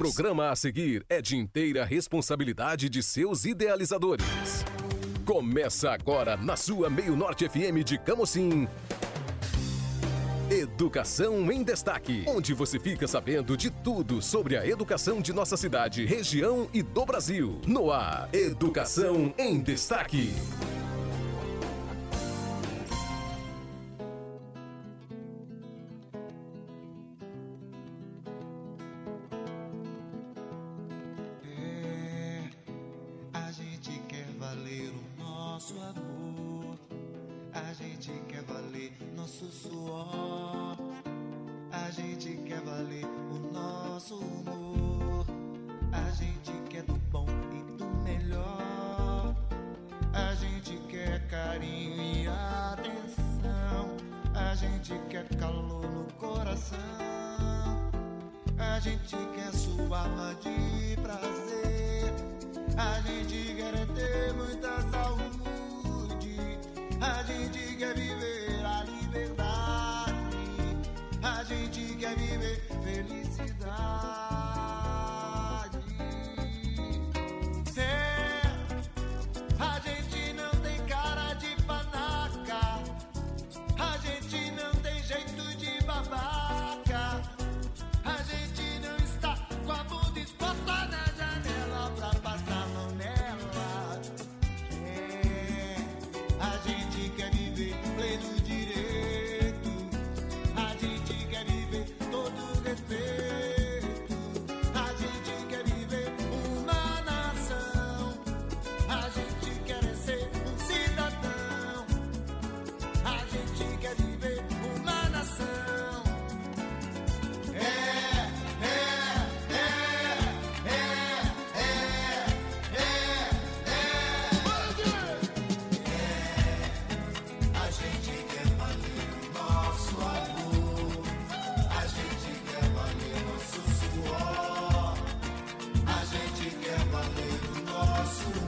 Programa a seguir é de inteira responsabilidade de seus idealizadores. Começa agora na sua Meio Norte FM de Camocim. Educação em Destaque, onde você fica sabendo de tudo sobre a educação de nossa cidade, região e do Brasil. No ar, Educação em Destaque. Gente quer nosso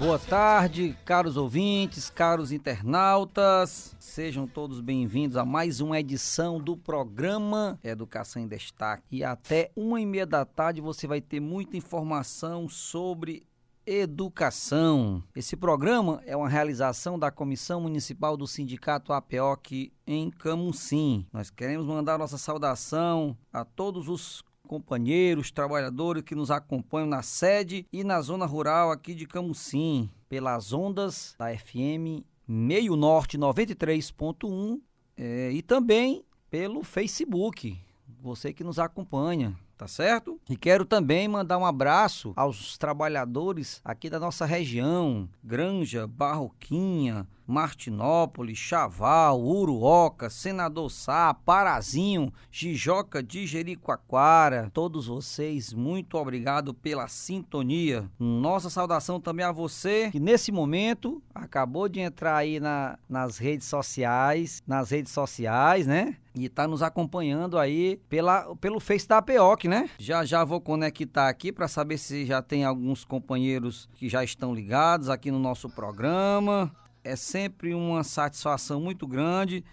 Boa tarde, caros ouvintes, caros internautas. Sejam todos bem-vindos a mais uma edição do programa Educação em Destaque. E até uma e meia da tarde você vai ter muita informação sobre educação. Esse programa é uma realização da Comissão Municipal do Sindicato APOC em Camusim. Nós queremos mandar nossa saudação a todos os companheiros, trabalhadores que nos acompanham na sede e na zona rural aqui de Camusim, pelas ondas da FM Meio Norte 93.1 eh, e também pelo Facebook, você que nos acompanha. Tá certo? E quero também mandar um abraço aos trabalhadores aqui da nossa região: Granja, Barroquinha, Martinópolis, Chaval, Uruoca, Senador Sá, Parazinho, Jijoca de Jericoacoara. Todos vocês, muito obrigado pela sintonia. Nossa saudação também a você que nesse momento acabou de entrar aí na, nas redes sociais, nas redes sociais, né? E tá nos acompanhando aí pela, pelo Face da APOC, né? Já já vou conectar aqui para saber se já tem alguns companheiros que já estão ligados aqui no nosso programa. É sempre uma satisfação muito grande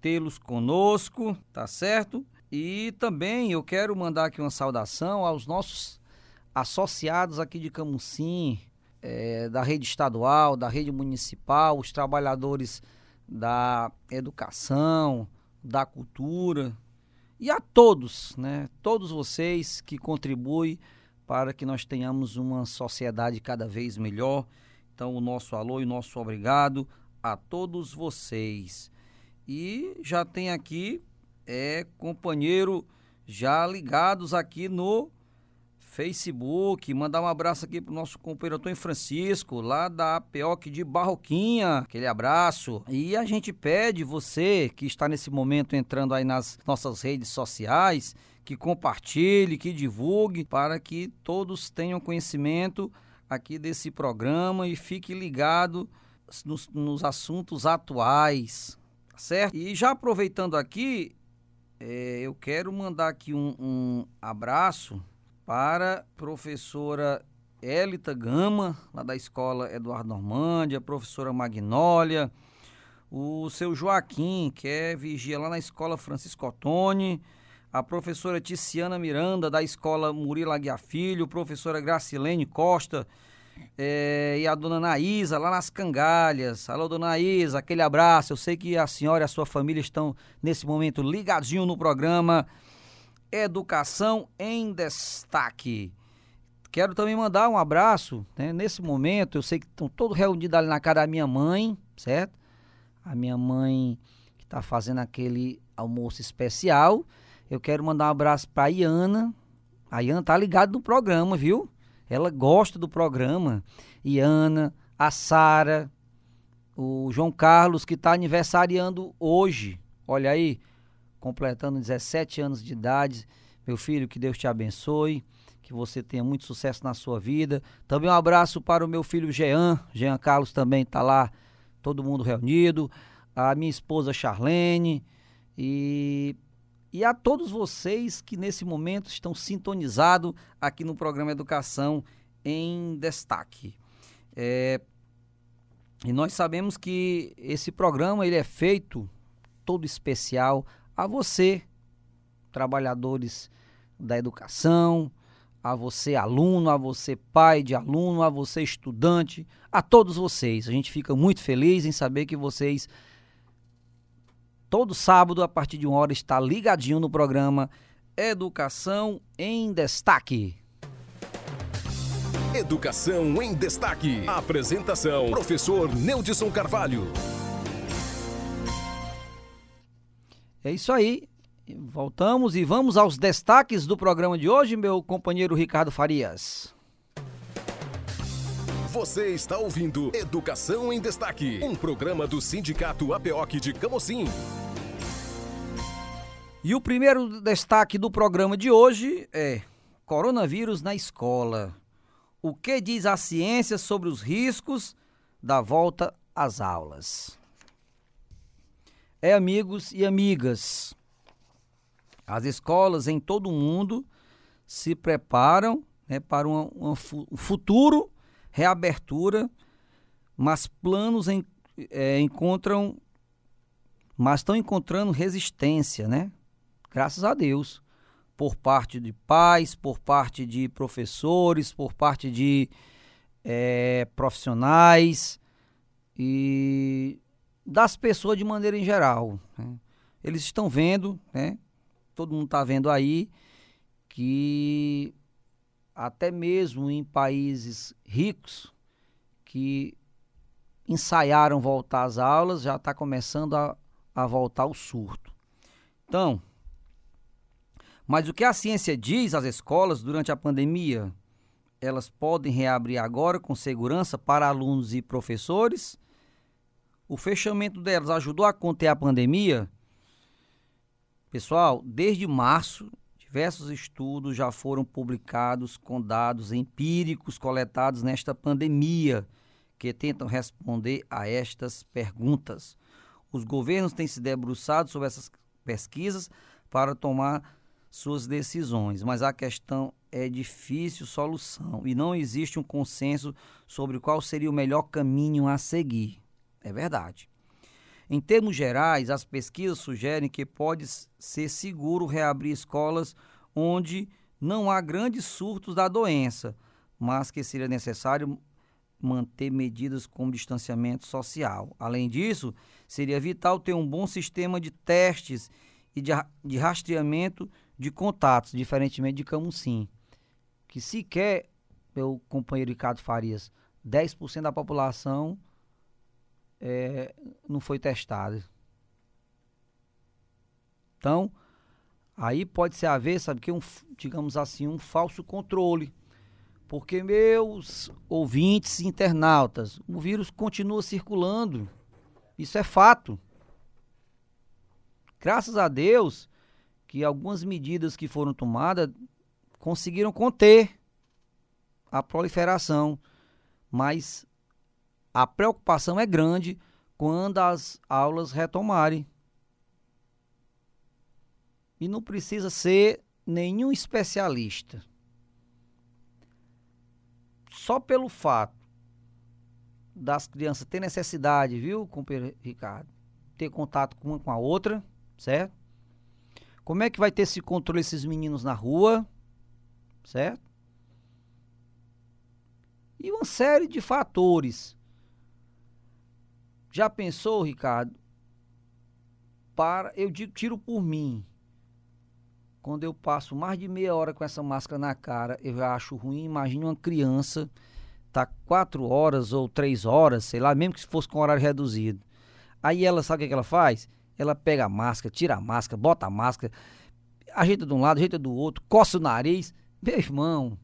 tê-los conosco, tá certo? E também eu quero mandar aqui uma saudação aos nossos associados aqui de Camusim, é, da rede estadual, da rede municipal, os trabalhadores da educação, da cultura e a todos, né? Todos vocês que contribuem para que nós tenhamos uma sociedade cada vez melhor. Então, o nosso alô e o nosso obrigado a todos vocês. E já tem aqui é companheiro já ligados aqui no Facebook. Mandar um abraço aqui pro nosso companheiro Antônio Francisco, lá da APOC de Barroquinha. Aquele abraço. E a gente pede você que está nesse momento entrando aí nas nossas redes sociais, que compartilhe, que divulgue, para que todos tenham conhecimento aqui desse programa e fique ligado nos, nos assuntos atuais, tá certo? E já aproveitando aqui, é, eu quero mandar aqui um, um abraço para professora Elita Gama, lá da escola Eduardo Normândia, professora Magnólia, o seu Joaquim, que é vigia lá na escola Francisco Ottoni, a professora Ticiana Miranda, da escola Murilo Aguiar Filho, professora Gracilene Costa, é, e a dona Naísa, lá nas Cangalhas. Alô, dona Naísa, aquele abraço. Eu sei que a senhora e a sua família estão nesse momento ligadinho no programa Educação em Destaque. Quero também mandar um abraço, né? Nesse momento, eu sei que estão todos reunidos ali na casa da minha mãe, certo? A minha mãe que está fazendo aquele almoço especial. Eu quero mandar um abraço para a Iana. A Iana tá ligada no programa, viu? Ela gosta do programa. E Ana, a Sara, o João Carlos, que está aniversariando hoje. Olha aí, completando 17 anos de idade. Meu filho, que Deus te abençoe, que você tenha muito sucesso na sua vida. Também um abraço para o meu filho Jean. Jean Carlos também está lá, todo mundo reunido. A minha esposa Charlene. E e a todos vocês que nesse momento estão sintonizados aqui no programa Educação em Destaque. É, e nós sabemos que esse programa ele é feito todo especial a você, trabalhadores da educação, a você aluno, a você pai de aluno, a você estudante, a todos vocês. A gente fica muito feliz em saber que vocês todo sábado, a partir de uma hora, está ligadinho no programa Educação em Destaque. Educação em Destaque. Apresentação: Professor Neudson Carvalho. É isso aí. Voltamos e vamos aos destaques do programa de hoje, meu companheiro Ricardo Farias. Você está ouvindo Educação em Destaque, um programa do Sindicato APOC de Camocim. E o primeiro destaque do programa de hoje é coronavírus na escola. O que diz a ciência sobre os riscos da volta às aulas? É, amigos e amigas, as escolas em todo o mundo se preparam né, para um futuro reabertura, mas planos é, encontram, mas estão encontrando resistência, né? Graças a Deus, por parte de pais, por parte de professores, por parte de é, profissionais e das pessoas de maneira em geral. Né? Eles estão vendo, né? todo mundo está vendo aí, que até mesmo em países ricos que ensaiaram voltar às aulas, já está começando a, a voltar o surto. Então, mas o que a ciência diz às escolas durante a pandemia? Elas podem reabrir agora com segurança para alunos e professores? O fechamento delas ajudou a conter a pandemia? Pessoal, desde março, diversos estudos já foram publicados com dados empíricos coletados nesta pandemia que tentam responder a estas perguntas. Os governos têm se debruçado sobre essas pesquisas para tomar suas decisões, mas a questão é difícil solução e não existe um consenso sobre qual seria o melhor caminho a seguir. É verdade. Em termos gerais, as pesquisas sugerem que pode ser seguro reabrir escolas onde não há grandes surtos da doença, mas que seria necessário manter medidas como distanciamento social. Além disso, seria vital ter um bom sistema de testes e de, de rastreamento de contatos, diferentemente de Camusim, que sequer, meu companheiro Ricardo Farias, 10% da população é, não foi testada. Então, aí pode ser haver, sabe que um, digamos assim, um falso controle. Porque meus ouvintes internautas, o vírus continua circulando. Isso é fato. Graças a Deus que algumas medidas que foram tomadas conseguiram conter a proliferação, mas a preocupação é grande quando as aulas retomarem. E não precisa ser nenhum especialista. Só pelo fato das crianças ter necessidade, viu, companheiro Ricardo, ter contato uma com a outra, certo? Como é que vai ter esse controle esses meninos na rua, certo? E uma série de fatores. Já pensou, Ricardo? Para, eu digo, tiro por mim. Quando eu passo mais de meia hora com essa máscara na cara, eu já acho ruim. Imagine uma criança tá quatro horas ou três horas, sei lá, mesmo que fosse com horário reduzido. Aí ela sabe o que, que ela faz? Ela pega a máscara, tira a máscara, bota a máscara, ajeita de um lado, ajeita do outro, coça o nariz. Meu irmão.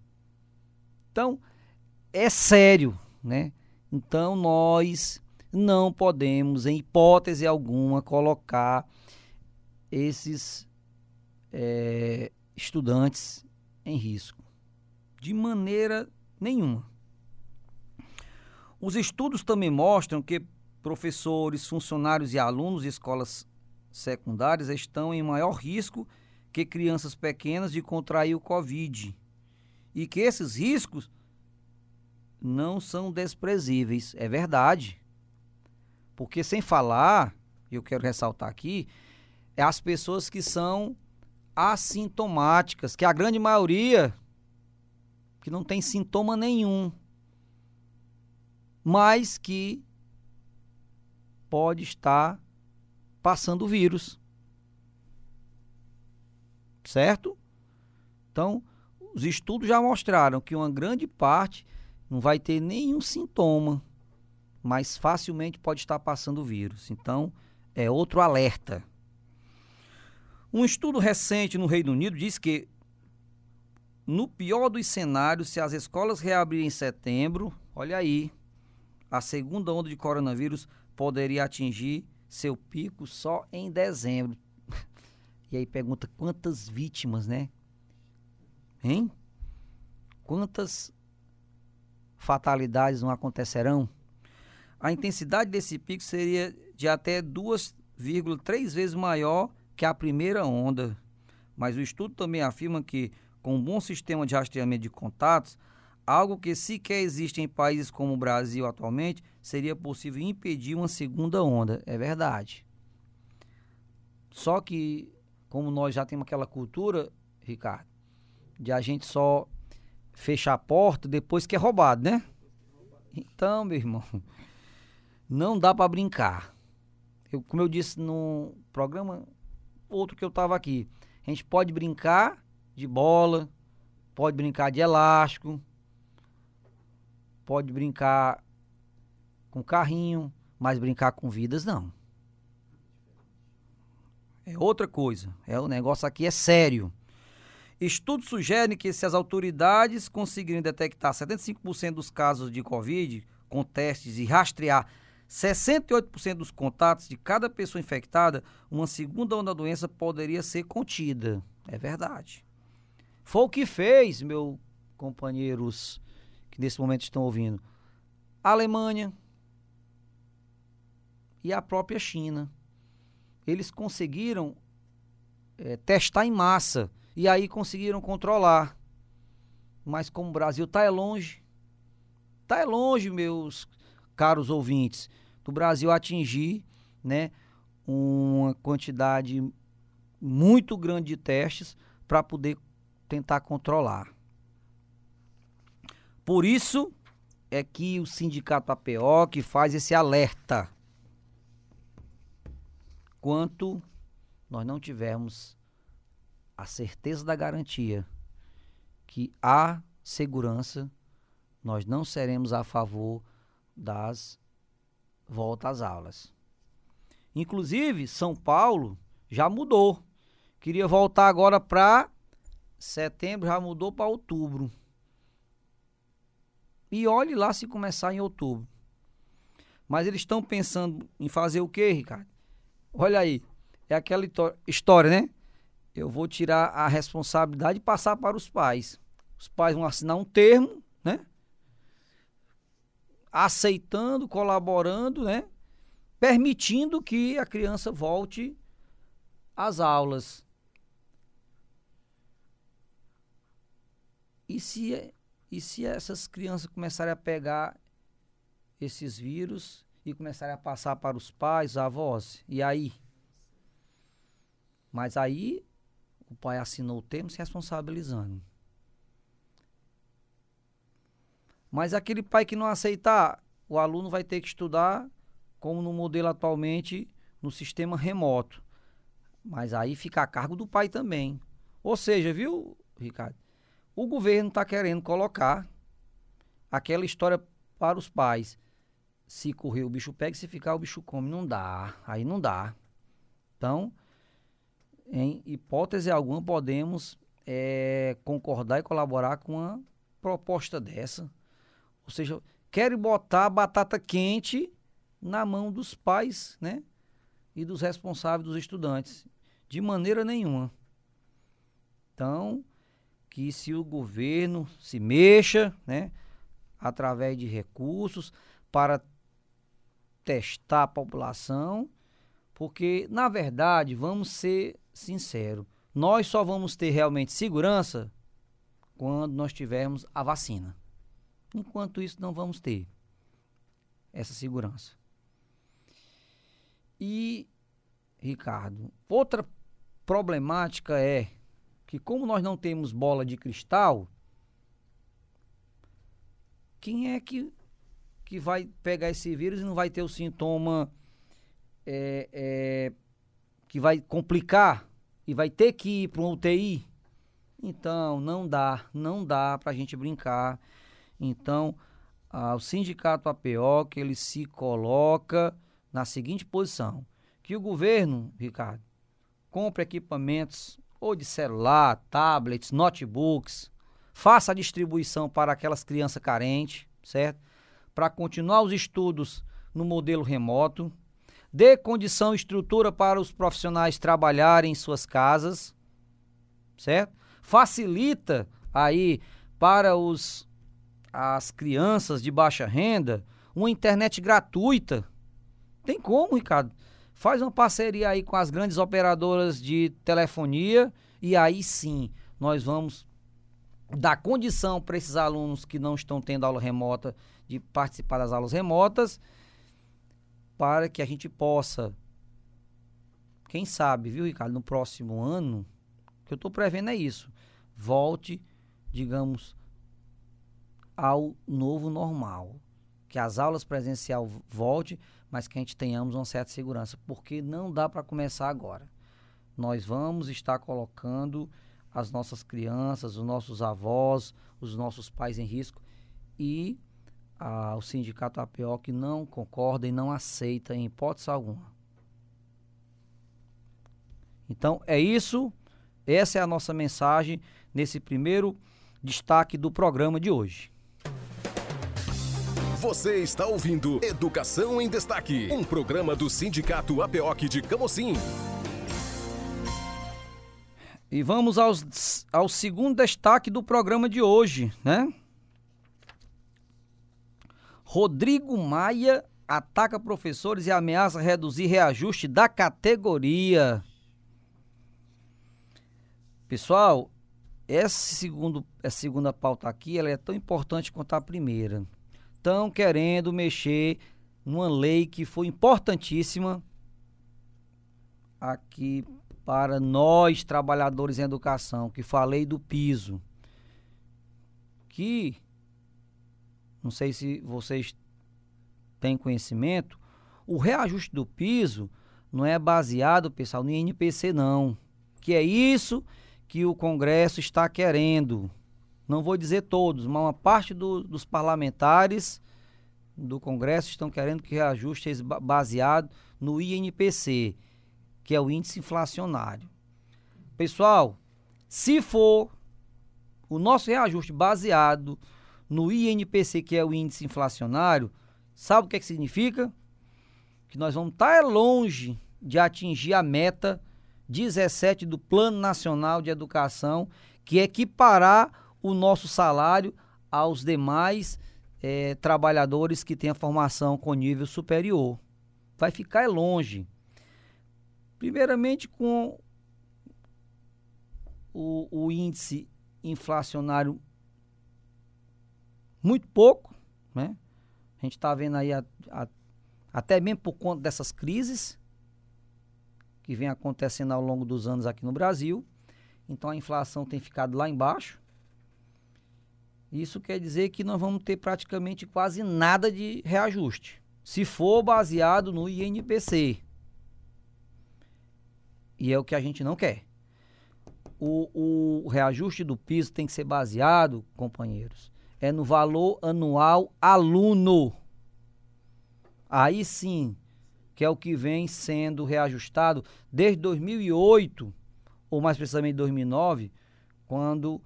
Então, é sério, né? Então, nós não podemos, em hipótese alguma, colocar esses é, estudantes em risco. De maneira nenhuma. Os estudos também mostram que professores, funcionários e alunos de escolas secundárias estão em maior risco que crianças pequenas de contrair o Covid. E que esses riscos não são desprezíveis. É verdade. Porque sem falar, eu quero ressaltar aqui, é as pessoas que são assintomáticas, que a grande maioria que não tem sintoma nenhum, mas que pode estar passando o vírus. Certo? Então, os estudos já mostraram que uma grande parte não vai ter nenhum sintoma, mas facilmente pode estar passando o vírus. Então, é outro alerta. Um estudo recente no Reino Unido diz que, no pior dos cenários, se as escolas reabrirem em setembro, olha aí, a segunda onda de coronavírus poderia atingir seu pico só em dezembro. E aí pergunta quantas vítimas, né? Hein? Quantas fatalidades não acontecerão? A intensidade desse pico seria de até 2,3 vezes maior que a primeira onda. Mas o estudo também afirma que, com um bom sistema de rastreamento de contatos, algo que sequer existe em países como o Brasil atualmente, seria possível impedir uma segunda onda. É verdade. Só que, como nós já temos aquela cultura, Ricardo, de a gente só fechar a porta depois que é roubado, né? Então, meu irmão, não dá para brincar. Eu, como eu disse no programa outro que eu tava aqui, a gente pode brincar de bola, pode brincar de elástico, pode brincar com carrinho, mas brincar com vidas não. É outra coisa. É o negócio aqui é sério. Estudos sugerem que se as autoridades conseguirem detectar 75% dos casos de Covid com testes e rastrear 68% dos contatos de cada pessoa infectada, uma segunda onda da doença poderia ser contida. É verdade. Foi o que fez, meus companheiros que nesse momento estão ouvindo, a Alemanha e a própria China. Eles conseguiram é, testar em massa e aí conseguiram controlar. Mas como o Brasil está é longe, está é longe, meus caros ouvintes, do Brasil atingir né, uma quantidade muito grande de testes para poder tentar controlar. Por isso é que o sindicato APO que faz esse alerta. Quanto nós não tivermos a certeza da garantia que há segurança, nós não seremos a favor das voltas às aulas. Inclusive, São Paulo já mudou. Queria voltar agora para setembro, já mudou para outubro. E olhe lá se começar em outubro. Mas eles estão pensando em fazer o quê, Ricardo? Olha aí, é aquela história, né? Eu vou tirar a responsabilidade e passar para os pais. Os pais vão assinar um termo, né? Aceitando, colaborando, né? Permitindo que a criança volte às aulas. E se e se essas crianças começarem a pegar esses vírus e começarem a passar para os pais, avós, e aí? Mas aí o pai assinou o termo se responsabilizando. Mas aquele pai que não aceitar, o aluno vai ter que estudar como no modelo atualmente no sistema remoto. Mas aí fica a cargo do pai também. Ou seja, viu, Ricardo? O governo está querendo colocar aquela história para os pais. Se correr o bicho pega, se ficar o bicho come. Não dá. Aí não dá. Então, em hipótese alguma, podemos é, concordar e colaborar com uma proposta dessa. Ou seja, querem botar batata quente na mão dos pais, né? E dos responsáveis dos estudantes. De maneira nenhuma. Então, que se o governo se mexa, né, através de recursos para testar a população, porque na verdade, vamos ser sinceros, nós só vamos ter realmente segurança quando nós tivermos a vacina. Enquanto isso não vamos ter essa segurança. E Ricardo, outra problemática é que como nós não temos bola de cristal, quem é que, que vai pegar esse vírus e não vai ter o sintoma é, é, que vai complicar e vai ter que ir para um UTI? Então, não dá, não dá para a gente brincar. Então, o sindicato APO, que ele se coloca na seguinte posição, que o governo, Ricardo, compre equipamentos ou de celular, tablets, notebooks. Faça a distribuição para aquelas crianças carentes, certo? Para continuar os estudos no modelo remoto. Dê condição e estrutura para os profissionais trabalharem em suas casas, certo? Facilita aí para os as crianças de baixa renda uma internet gratuita. Tem como, Ricardo? Faz uma parceria aí com as grandes operadoras de telefonia e aí sim nós vamos dar condição para esses alunos que não estão tendo aula remota de participar das aulas remotas para que a gente possa, quem sabe, viu, Ricardo, no próximo ano, que eu estou prevendo é isso, volte, digamos, ao novo normal, que as aulas presencial volte mas que a gente tenhamos uma certa segurança, porque não dá para começar agora. Nós vamos estar colocando as nossas crianças, os nossos avós, os nossos pais em risco e ah, o sindicato APO que não concorda e não aceita em hipótese alguma. Então é isso, essa é a nossa mensagem nesse primeiro destaque do programa de hoje. Você está ouvindo Educação em Destaque, um programa do Sindicato APOC de Camocim. E vamos aos, ao segundo destaque do programa de hoje, né? Rodrigo Maia ataca professores e ameaça reduzir reajuste da categoria. Pessoal, essa, segundo, essa segunda pauta aqui ela é tão importante quanto a primeira estão querendo mexer numa lei que foi importantíssima, aqui para nós trabalhadores em educação, que falei do piso, que não sei se vocês têm conhecimento, o reajuste do piso não é baseado, pessoal, no INPC não, que é isso que o Congresso está querendo. Não vou dizer todos, mas uma parte do, dos parlamentares do Congresso estão querendo que reajuste seja baseado no INPC, que é o índice inflacionário. Pessoal, se for o nosso reajuste baseado no INPC, que é o índice inflacionário, sabe o que, é que significa? Que nós vamos estar longe de atingir a meta 17 do Plano Nacional de Educação, que é equiparar o nosso salário aos demais é, trabalhadores que têm a formação com nível superior. Vai ficar longe. Primeiramente, com o, o índice inflacionário muito pouco, né? A gente está vendo aí a, a, até mesmo por conta dessas crises que vem acontecendo ao longo dos anos aqui no Brasil. Então a inflação tem ficado lá embaixo. Isso quer dizer que nós vamos ter praticamente quase nada de reajuste, se for baseado no INPC. E é o que a gente não quer. O, o reajuste do piso tem que ser baseado, companheiros, é no valor anual aluno. Aí sim, que é o que vem sendo reajustado desde 2008, ou mais precisamente 2009, quando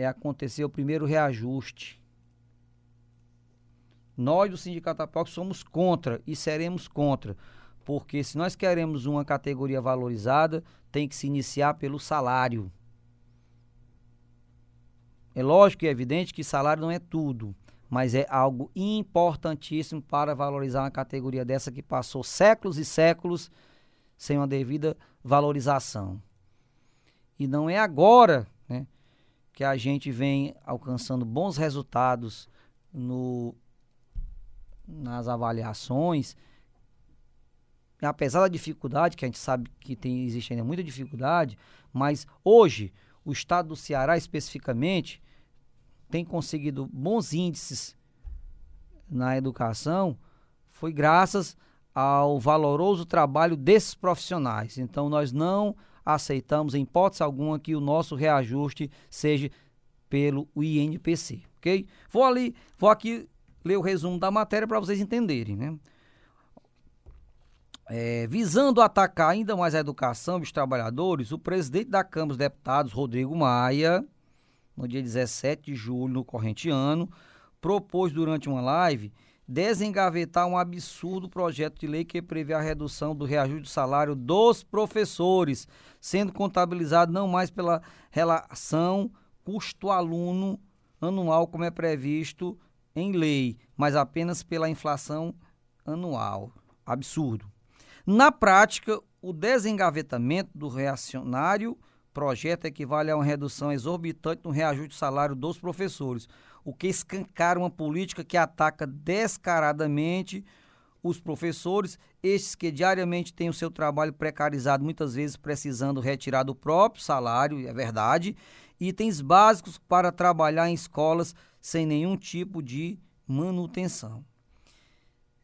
é acontecer o primeiro reajuste. Nós do Sindicato Apoc somos contra e seremos contra, porque se nós queremos uma categoria valorizada, tem que se iniciar pelo salário. É lógico e é evidente que salário não é tudo, mas é algo importantíssimo para valorizar uma categoria dessa que passou séculos e séculos sem uma devida valorização. E não é agora que a gente vem alcançando bons resultados no, nas avaliações. E apesar da dificuldade, que a gente sabe que tem, existe ainda muita dificuldade, mas hoje o estado do Ceará especificamente tem conseguido bons índices na educação, foi graças ao valoroso trabalho desses profissionais. Então nós não aceitamos em hipótese alguma que o nosso reajuste seja pelo INPC, ok? Vou ali, vou aqui ler o resumo da matéria para vocês entenderem, né? É, visando atacar ainda mais a educação dos trabalhadores, o presidente da Câmara dos Deputados, Rodrigo Maia, no dia 17 de julho, no corrente ano, propôs durante uma live desengavetar um absurdo projeto de lei que prevê a redução do reajuste do salário dos professores, sendo contabilizado não mais pela relação custo-aluno anual, como é previsto em lei, mas apenas pela inflação anual. Absurdo. Na prática, o desengavetamento do reacionário projeto equivale a uma redução exorbitante no reajuste do salário dos professores, o que escancara uma política que ataca descaradamente os professores, estes que diariamente têm o seu trabalho precarizado, muitas vezes precisando retirar do próprio salário, é verdade, itens básicos para trabalhar em escolas sem nenhum tipo de manutenção.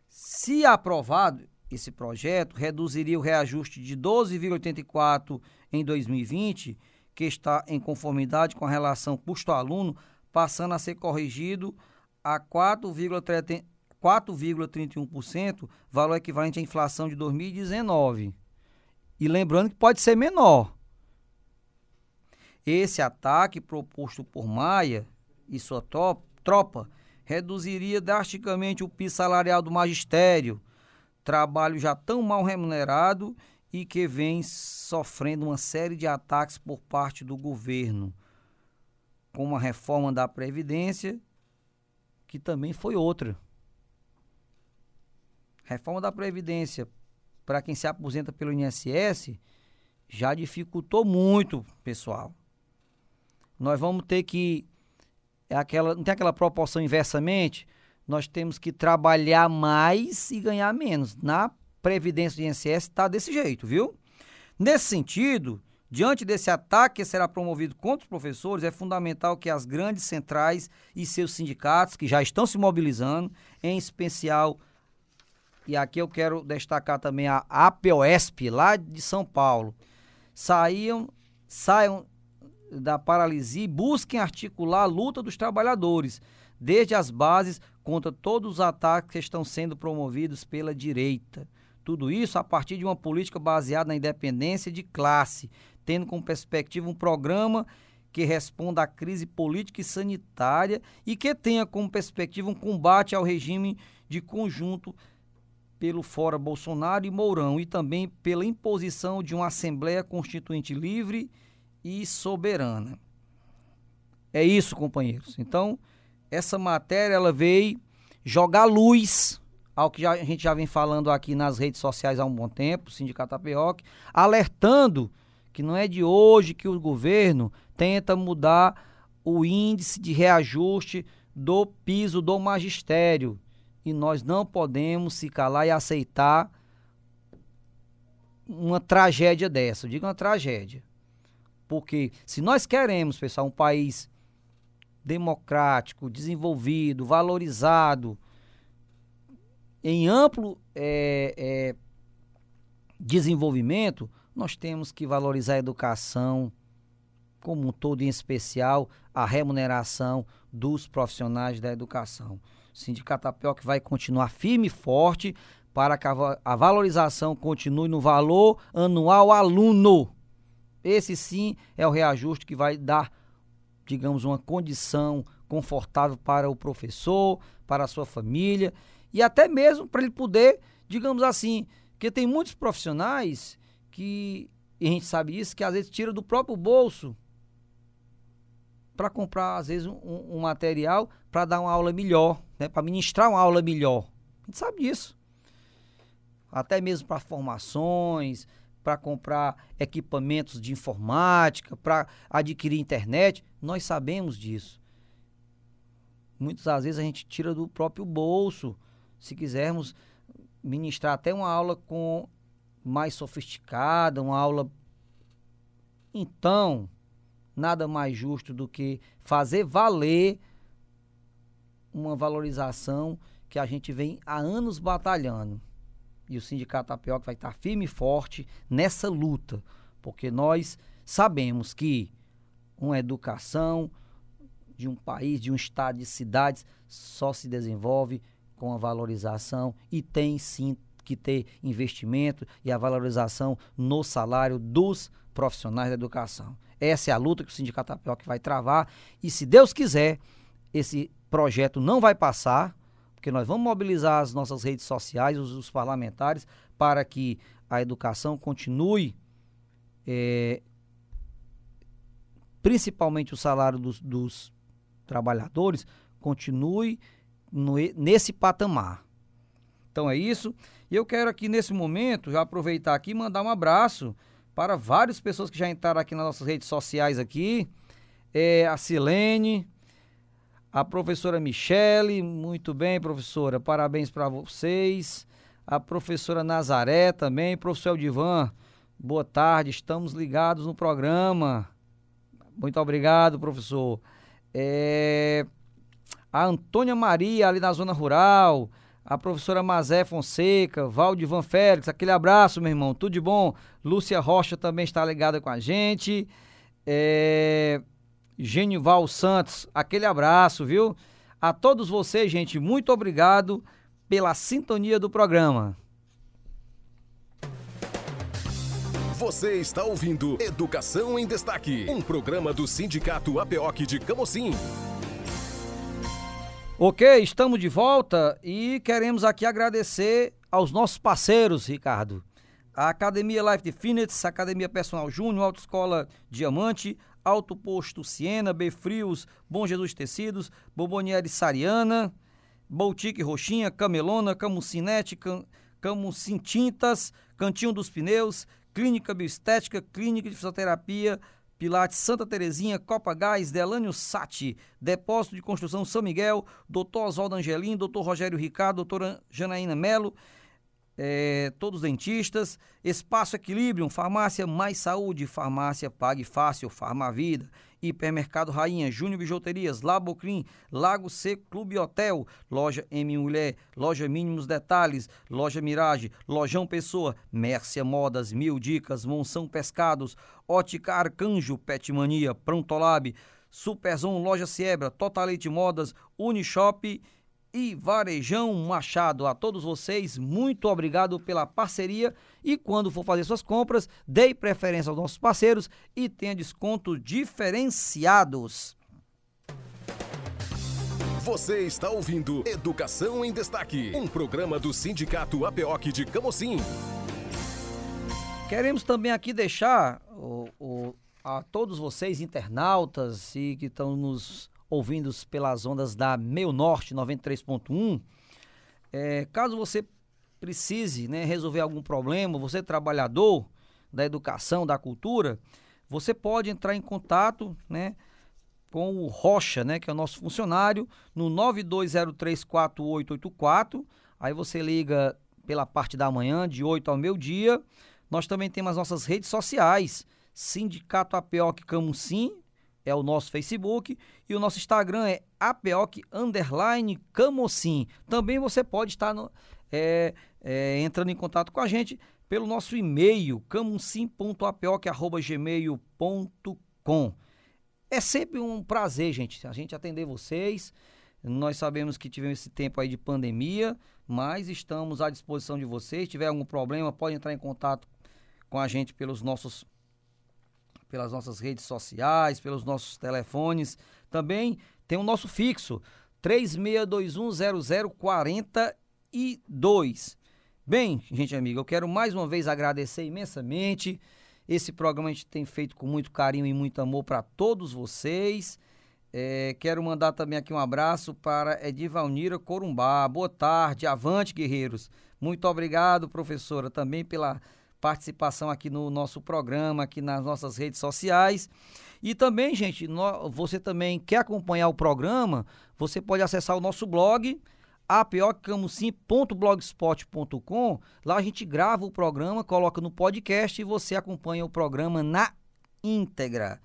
Se aprovado, esse projeto reduziria o reajuste de 12,84 em 2020, que está em conformidade com a relação custo-aluno, passando a ser corrigido a 4,31%, valor equivalente à inflação de 2019. E lembrando que pode ser menor. Esse ataque proposto por Maia e sua tropa reduziria drasticamente o piso salarial do magistério, trabalho já tão mal remunerado e que vem sofrendo uma série de ataques por parte do governo como a reforma da Previdência, que também foi outra. Reforma da Previdência para quem se aposenta pelo INSS já dificultou muito, pessoal. Nós vamos ter que é aquela, não tem aquela proporção inversamente, nós temos que trabalhar mais e ganhar menos. Na previdência do INSS está desse jeito, viu? Nesse sentido, diante desse ataque que será promovido contra os professores, é fundamental que as grandes centrais e seus sindicatos, que já estão se mobilizando, em especial, e aqui eu quero destacar também a APOSP, lá de São Paulo, saiam, saiam da paralisia e busquem articular a luta dos trabalhadores, desde as bases contra todos os ataques que estão sendo promovidos pela direita. Tudo isso a partir de uma política baseada na independência de classe, tendo como perspectiva um programa que responda à crise política e sanitária e que tenha como perspectiva um combate ao regime de conjunto pelo fora Bolsonaro e Mourão e também pela imposição de uma Assembleia Constituinte livre e soberana. É isso, companheiros. Então, essa matéria ela veio jogar luz ao que já, a gente já vem falando aqui nas redes sociais há um bom tempo, o Sindicato Apioc, alertando que não é de hoje que o governo tenta mudar o índice de reajuste do piso do magistério. E nós não podemos se calar e aceitar uma tragédia dessa. Eu digo uma tragédia. Porque se nós queremos, pessoal, um país democrático, desenvolvido, valorizado, em amplo é, é, desenvolvimento, nós temos que valorizar a educação como um todo, em especial a remuneração dos profissionais da educação. O Sindicato Apioc vai continuar firme e forte para que a valorização continue no valor anual aluno. Esse sim é o reajuste que vai dar, digamos, uma condição confortável para o professor, para a sua família e até mesmo para ele poder, digamos assim, que tem muitos profissionais que, e a gente sabe isso, que às vezes tira do próprio bolso para comprar, às vezes, um, um material para dar uma aula melhor, né, para ministrar uma aula melhor. A gente sabe disso. Até mesmo para formações, para comprar equipamentos de informática, para adquirir internet, nós sabemos disso. Muitas das vezes a gente tira do próprio bolso se quisermos ministrar até uma aula com mais sofisticada, uma aula então nada mais justo do que fazer valer uma valorização que a gente vem há anos batalhando. E o Sindicato Tapioca vai estar firme e forte nessa luta, porque nós sabemos que uma educação de um país, de um estado, de cidades, só se desenvolve com a valorização e tem sim que ter investimento e a valorização no salário dos profissionais da educação. Essa é a luta que o Sindicato Tapioca vai travar e se Deus quiser, esse projeto não vai passar, porque nós vamos mobilizar as nossas redes sociais, os, os parlamentares, para que a educação continue, é, principalmente o salário dos, dos trabalhadores, continue no, nesse patamar. Então é isso. E eu quero aqui nesse momento já aproveitar aqui e mandar um abraço para várias pessoas que já entraram aqui nas nossas redes sociais aqui. É, a Silene, a professora Michele, muito bem, professora, parabéns para vocês. A professora Nazaré também, professor Eldivan, boa tarde, estamos ligados no programa. Muito obrigado, professor. É, a Antônia Maria, ali na zona rural, a professora Mazé Fonseca, Valdivan Félix, aquele abraço, meu irmão, tudo de bom. Lúcia Rocha também está ligada com a gente. É... Genival Santos, aquele abraço, viu? A todos vocês, gente, muito obrigado pela sintonia do programa. Você está ouvindo Educação em Destaque, um programa do Sindicato APOC de Camocim. Ok, estamos de volta e queremos aqui agradecer aos nossos parceiros, Ricardo. A Academia Life Definites, Academia Personal Júnior, Autoescola Diamante, Alto Posto Siena, Befrios, Bom Jesus Tecidos, Bobonieri Sariana, Boutique Roxinha, Camelona, Camucinete, Cam, Camucin Tintas, Cantinho dos Pneus, Clínica Bioestética, Clínica de Fisioterapia, Pilates Santa Terezinha, Copa Gás, Delânio Sati, Depósito de Construção São Miguel, Doutor Oswaldo Angelim, Doutor Rogério Ricardo, Doutora Janaína Melo, é, todos dentistas, Espaço Equilíbrio, Farmácia Mais Saúde, Farmácia Pague Fácil, Farmavida, Hipermercado Rainha, Júnior Bijuterias, Labocrim, Lago Seco Clube Hotel, Loja M Mulher, Loja Mínimos Detalhes, Loja Mirage, Lojão Pessoa, Mércia Modas, Mil Dicas, Monção Pescados, Ótica Arcanjo, Petmania, Prontolab, Superzon Loja Siebra, Totalite Modas, Unishop e Varejão Machado. A todos vocês, muito obrigado pela parceria e quando for fazer suas compras, dê preferência aos nossos parceiros e tenha descontos diferenciados. Você está ouvindo Educação em Destaque, um programa do Sindicato APOC de Camocim. Queremos também aqui deixar o, o, a todos vocês, internautas e que estão nos ouvindo pelas ondas da Meio Norte 93.1, é, caso você precise né, resolver algum problema, você é trabalhador da educação, da cultura, você pode entrar em contato né, com o Rocha, né, que é o nosso funcionário, no 92034884. Aí você liga pela parte da manhã, de 8 ao meio-dia. Nós também temos as nossas redes sociais, Sindicato APOC Camusim, é o nosso Facebook, e o nosso Instagram é APOC Underline Camocim. Também você pode estar no, é, é, entrando em contato com a gente pelo nosso e-mail, camusim.apoc.gmail.com. É sempre um prazer, gente, a gente atender vocês. Nós sabemos que tivemos esse tempo aí de pandemia, mas estamos à disposição de vocês. Se tiver algum problema, pode entrar em contato com a gente pelos nossos pelas nossas redes sociais, pelos nossos telefones. Também tem o nosso fixo, 36210042. Bem, gente amiga, eu quero mais uma vez agradecer imensamente. Esse programa a gente tem feito com muito carinho e muito amor para todos vocês. É, quero mandar também aqui um abraço para Edivalnira Corumbá. Boa tarde, avante, guerreiros. Muito obrigado, professora, também pela participação aqui no nosso programa, aqui nas nossas redes sociais. E também, gente, no, você também quer acompanhar o programa, você pode acessar o nosso blog, apoccamusim.blogspot.com. Lá a gente grava o programa, coloca no podcast e você acompanha o programa na íntegra.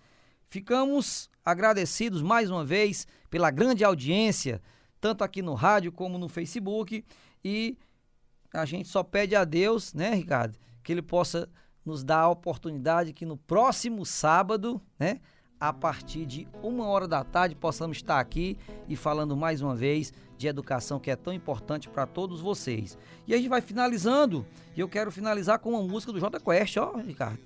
Ficamos agradecidos mais uma vez pela grande audiência, tanto aqui no rádio como no Facebook. E a gente só pede a Deus, né, Ricardo? Que ele possa nos dar a oportunidade que no próximo sábado, né, a partir de uma hora da tarde, possamos estar aqui e falando mais uma vez de educação que é tão importante para todos vocês. E a gente vai finalizando, e eu quero finalizar com uma música do J Quest, ó, Ricardo.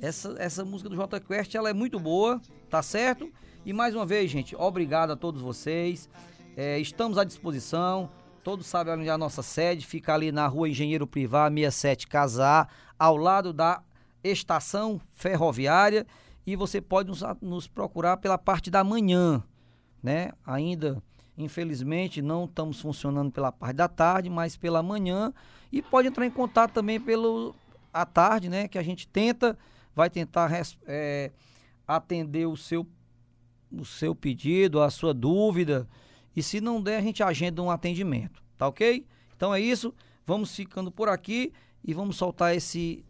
Essa, essa música do J Quest, ela é muito boa, tá certo? E mais uma vez, gente, obrigado a todos vocês. É, estamos à disposição. Todos sabem onde é a nossa sede, fica ali na rua Engenheiro Privá, 67 Casar, ao lado da estação ferroviária. E você pode nos, nos procurar pela parte da manhã, né? Ainda, infelizmente, não estamos funcionando pela parte da tarde, mas pela manhã. E pode entrar em contato também pelo à tarde, né? Que a gente tenta, vai tentar é, atender o seu, o seu pedido, a sua dúvida e se não der, a gente agenda um atendimento, tá ok? Então é isso, vamos ficando por aqui e vamos soltar esse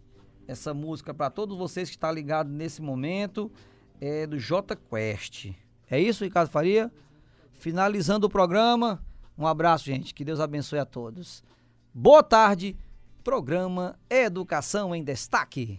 essa música para todos vocês que estão tá ligados nesse momento, é do J Quest. É isso, Ricardo Faria? Finalizando o programa, um abraço, gente, que Deus abençoe a todos. Boa tarde, programa Educação em Destaque.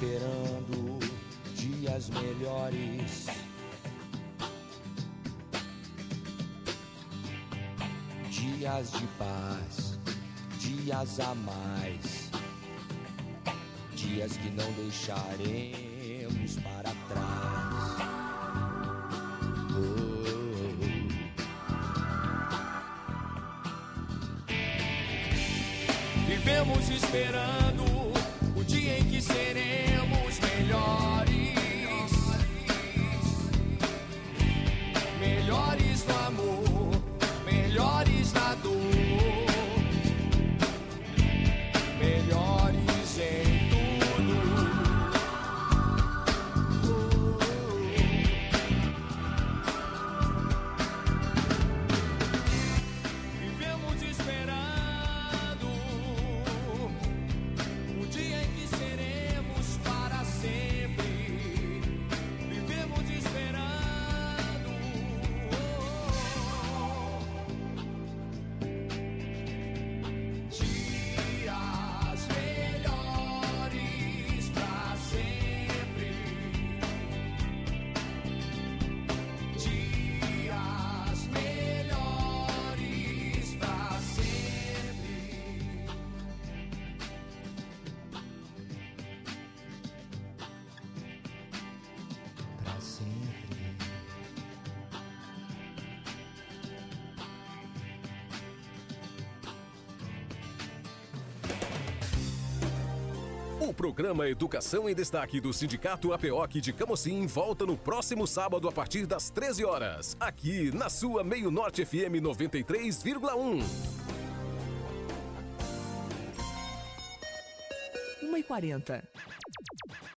Esperando dias melhores. Dias de paz, dias a mais, dias que não deixaremos programa Educação em Destaque do Sindicato APOC de Camocim volta no próximo sábado a partir das 13 horas, aqui na sua Meio Norte FM 93,1. 1 e 40